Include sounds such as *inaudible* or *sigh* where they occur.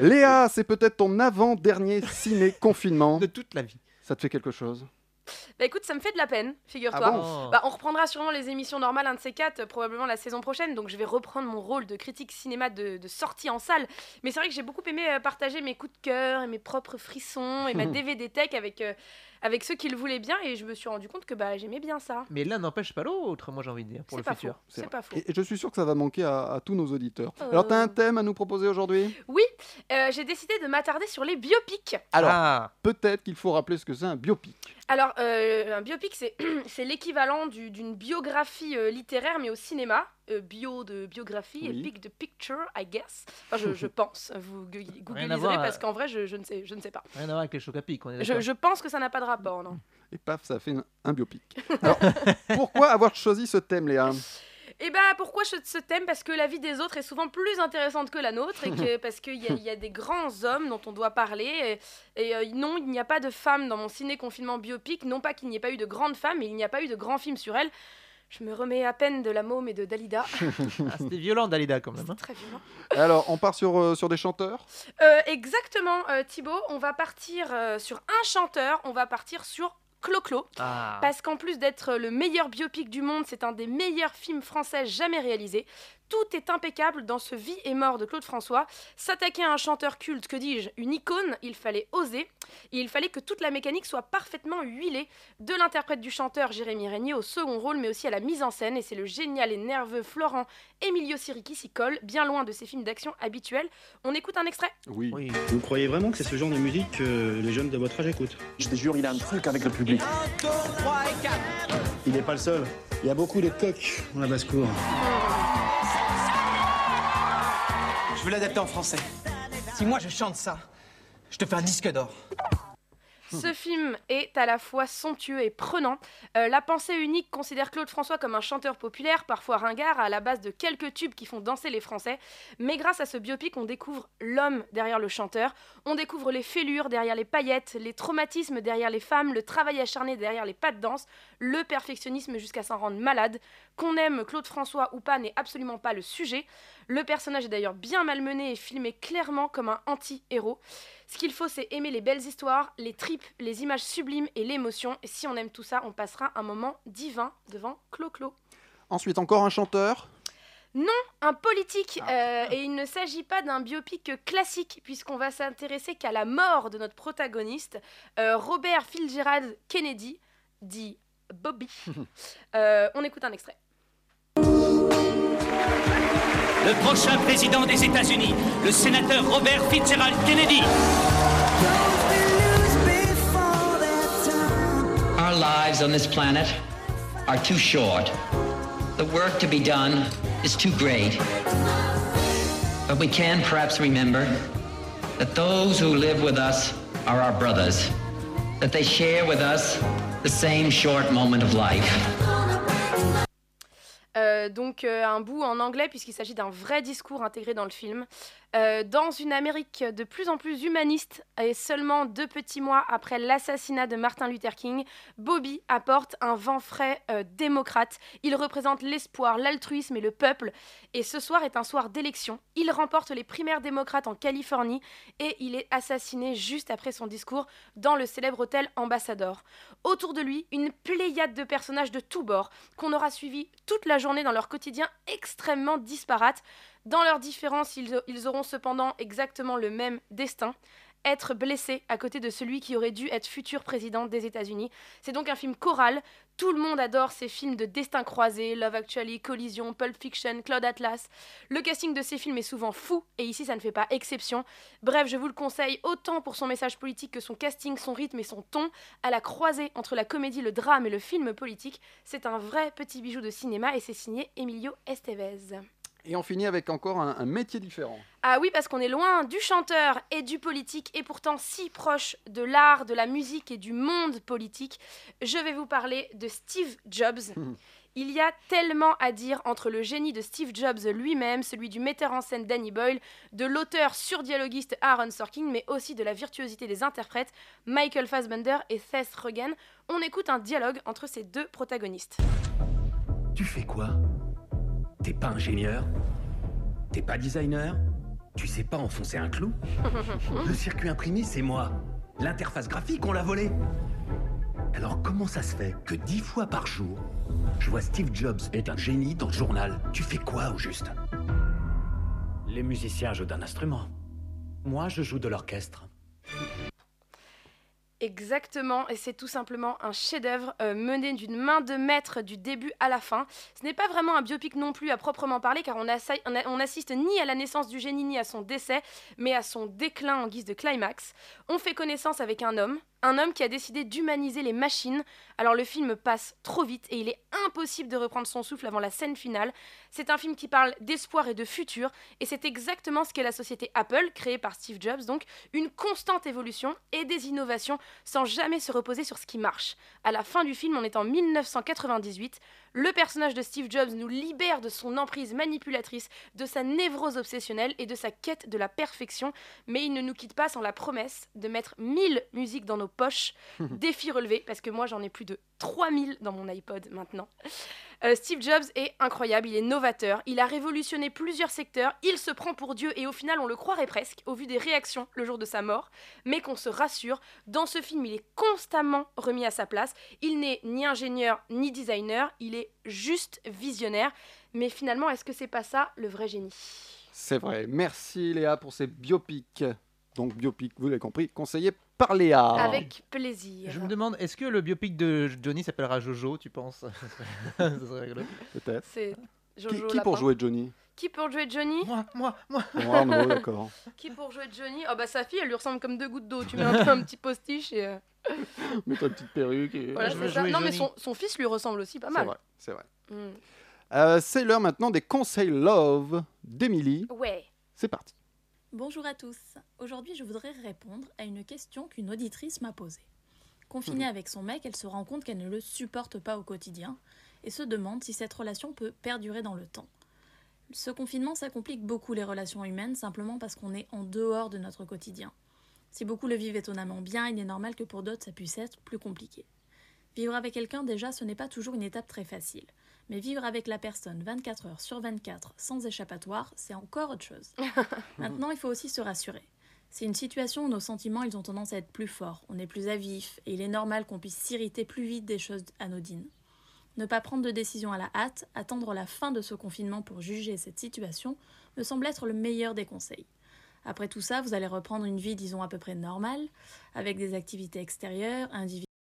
Léa, c'est peut-être ton avant-dernier ciné-confinement. De toute la vie. Ça te fait quelque chose? Bah écoute, ça me fait de la peine, figure-toi. Ah bon? Bah, on reprendra sûrement les émissions normales, un de ces quatre, euh, probablement la saison prochaine. Donc je vais reprendre mon rôle de critique cinéma de, de sortie en salle. Mais c'est vrai que j'ai beaucoup aimé euh, partager mes coups de cœur et mes propres frissons et ma *laughs* DVD tech avec, euh, avec ceux qui le voulaient bien. Et je me suis rendu compte que bah, j'aimais bien ça. Mais l'un n'empêche pas l'autre, moi j'ai envie de dire, pour le pas futur. C'est pas faux. Et et je suis sûr que ça va manquer à, à tous nos auditeurs. Alors, t'as un Euh. thème à nous proposer aujourd'hui? Oui, euh, j'ai décidé de m'attarder sur les biopics. Alors, Ah, peut-être qu'il faut rappeler ce que c'est un biopic. Alors, euh, un biopic, c'est *clears throat* l'équivalent du- d'une biographie euh, littéraire, mais au cinéma. Euh, bio de biographie et Oui. pic de picture, I guess. Enfin, je, je *laughs* pense. Vous googliserez parce qu'en vrai, je, je ne sais, je ne sais pas. rien à voir avec les chocs à pic, on est Je, je pense que ça n'a pas de rapport, non. Et paf, ça fait un, un biopic. *laughs* Alors, pourquoi avoir choisi ce thème, Léa? Et bah, pourquoi ce, ce thème? Parce que la vie des autres est souvent plus intéressante que la nôtre et que, *laughs* parce qu'il y, a- il y a des grands hommes dont on doit parler. Et, et, euh, non, il n'y a pas de femmes dans mon ciné-confinement biopic. Non pas qu'il n'y ait pas eu de grandes femmes, mais il n'y a pas eu de grands films sur elles. Je me remets à peine de La Môme et de Dalida. *laughs* Ah, C'était violent, Dalida, quand même. hein. Très violent. Alors, on part sur, euh, sur des chanteurs? Euh, exactement, euh, Thibaut. On va partir euh, sur un chanteur. On va partir sur Clo-Clo. Ah. Parce qu'en plus d'être le meilleur biopic du monde, c'est un des meilleurs films français jamais réalisés. Tout est impeccable dans ce Vie et mort de Claude François. S'attaquer à un chanteur culte, que dis-je, une icône, il fallait oser. Et il fallait que toute la mécanique soit parfaitement huilée. De l'interprète du chanteur Jérémy Régnier au second rôle, mais aussi à la mise en scène. Et c'est le génial et nerveux Florent Emilio Siri qui s'y colle, bien loin de ses films d'action habituels. On écoute un extrait Oui. Oui. Vous croyez vraiment que c'est ce genre de musique que les jeunes de votre âge écoutent? Je te jure, il a un truc avec le public. Il n'est pas le seul. Il y a beaucoup de coqs dans la basse-cour. Je veux l'adapter en français. Si moi je chante ça, je te fais un disque d'or. Ce film est à la fois somptueux et prenant. Euh, la pensée unique considère Claude François comme un chanteur populaire, parfois ringard, à la base de quelques tubes qui font danser les Français. Mais grâce à ce biopic, on découvre l'homme derrière le chanteur. On découvre les fêlures derrière les paillettes, les traumatismes derrière les femmes, le travail acharné derrière les pas de danse, le perfectionnisme jusqu'à s'en rendre malade. Qu'on aime Claude François ou pas n'est absolument pas le sujet. Le personnage est d'ailleurs bien malmené et filmé clairement comme un anti-héros. Ce qu'il faut, c'est aimer les belles histoires, les tripes, les images sublimes et l'émotion. Et si on aime tout ça, on passera un moment divin devant Clo-Clo. Ensuite, encore un chanteur? Un politique, euh, et il ne s'agit pas d'un biopic classique, puisqu'on va s'intéresser qu'à la mort de notre protagoniste, euh, Robert Fitzgerald Kennedy, dit Bobby. *laughs* Euh, on écoute un extrait. Le prochain président des États-Unis, le sénateur Robert Fitzgerald Kennedy. Our lives on this planet are too short. The work to be done is too great. But we can perhaps remember that those who live with us are our brothers, that they share with us the same short moment of life. Euh, donc euh, un bout en anglais puisqu'il s'agit d'un vrai discours intégré dans le film. Euh, dans une Amérique de plus en plus humaniste et seulement deux petits mois après l'assassinat de Martin Luther King, Bobby apporte un vent frais démocrate. Il représente l'espoir, l'altruisme et le peuple. Et ce soir est un soir d'élection. Il remporte les primaires démocrates en Californie et il est assassiné juste après son discours dans le célèbre hôtel Ambassador. Autour de lui, une pléiade de personnages de tous bords qu'on aura suivi toute la journée dans leur quotidien extrêmement disparate. Dans leurs différences, ils, ils auront cependant exactement le même destin. Être blessé à côté de celui qui aurait dû être futur président des États-Unis. C'est donc un film choral. Tout le monde adore ces films de destin croisé, Love Actually, Collision, Pulp Fiction, Claude Atlas. Le casting de ces films est souvent fou, et ici ça ne fait pas exception. Bref, je vous le conseille autant pour son message politique que son casting, son rythme et son ton. À la croisée entre la comédie, le drame et le film politique, c'est un vrai petit bijou de cinéma et c'est signé Emilio Estevez. Et on finit avec encore un, un métier différent. Ah oui, parce qu'on est loin du chanteur et du politique, et pourtant si proche de l'art, de la musique et du monde politique. Je vais vous parler de Steve Jobs. Il y a tellement à dire entre le génie de Steve Jobs lui-même, celui du metteur en scène Danny Boyle, de l'auteur surdialoguiste Aaron Sorkin, mais aussi de la virtuosité des interprètes Michael Fassbender et Seth Rogen. On écoute un dialogue entre ces deux protagonistes. Tu fais quoi? T'es pas ingénieur? T'es pas designer? Tu sais pas enfoncer un clou? *laughs* Le circuit imprimé, c'est moi. L'interface graphique, on l'a volé. Alors comment ça se fait que dix fois par jour, je vois Steve Jobs est un génie dans le journal? Tu fais quoi au juste? Les musiciens jouent d'un instrument. Moi, je joue de l'orchestre. Exactement, et c'est tout simplement un chef-d'œuvre euh, mené d'une main de maître du début à la fin. Ce n'est pas vraiment un biopic non plus à proprement parler, car on, on on assiste ni à la naissance du génie ni à son décès, mais à son déclin en guise de climax. On fait connaissance avec un homme, un homme qui a décidé d'humaniser les machines. Alors le film passe trop vite et il est impossible de reprendre son souffle avant la scène finale. C'est un film qui parle d'espoir et de futur, et c'est exactement ce qu'est la société Apple, créée par Steve Jobs, donc une constante évolution et des innovations sans jamais se reposer sur ce qui marche. À la fin du film, on est en 1998, le personnage de Steve Jobs nous libère de son emprise manipulatrice, de sa névrose obsessionnelle et de sa quête de la perfection, mais il ne nous quitte pas sans la promesse de mettre 1000 musiques dans nos poches. *laughs* Défi relevé, parce que moi j'en ai plus de 3000 dans mon iPod maintenant. Euh, Steve Jobs est incroyable, il est novateur, il a révolutionné plusieurs secteurs, il se prend pour Dieu et au final on le croirait presque au vu des réactions le jour de sa mort, mais qu'on se rassure, dans ce film il est constamment remis à sa place, il n'est ni ingénieur ni designer, il est juste visionnaire, mais finalement est-ce que c'est pas ça le vrai génie? C'est vrai. Merci Léa pour ces biopics. Donc biopic, vous l'avez compris, conseillé par Léa. Avec plaisir. Je me demande, est-ce que le biopic de Johnny s'appellera Jojo, tu penses? *laughs* Ça serait rigolo. Peut-être. C'est Qui, Jojo qui pour jouer Johnny? Qui pour jouer Johnny? Moi, moi, moi. Oh *laughs* non, d'accord. Qui pour jouer Johnny? Oh bah sa fille, elle lui ressemble comme deux gouttes d'eau. Tu mets un, peu un petit postiche et euh, *laughs* Mets-toi une petite perruque. Et... voilà, c'est ça. jouer Non mais son, son fils lui ressemble aussi pas C'est mal. vrai, c'est vrai. Mm. Euh, c'est l'heure maintenant des conseils love d'Émilie. Ouais. C'est parti. Bonjour à tous. Aujourd'hui, je voudrais répondre à une question qu'une auditrice m'a posée. Confinée avec son mec, elle se rend compte qu'elle ne le supporte pas au quotidien et se demande si cette relation peut perdurer dans le temps. Ce confinement, ça complique beaucoup les relations humaines simplement parce qu'on est en dehors de notre quotidien. Si beaucoup le vivent étonnamment bien, il est normal que pour d'autres ça puisse être plus compliqué. Vivre avec quelqu'un, déjà, ce n'est pas toujours une étape très facile. Mais vivre avec la personne 24 heures sur 24 sans échappatoire, c'est encore autre chose. *laughs* Maintenant, il faut aussi se rassurer. C'est une situation où nos sentiments, ils ont tendance à être plus forts, on est plus à vif, et il est normal qu'on puisse s'irriter plus vite des choses anodines. Ne pas prendre de décision à la hâte, attendre la fin de ce confinement pour juger cette situation, me semble être le meilleur des conseils. Après tout ça, vous allez reprendre une vie, disons, à peu près normale, avec des activités extérieures, individuelles,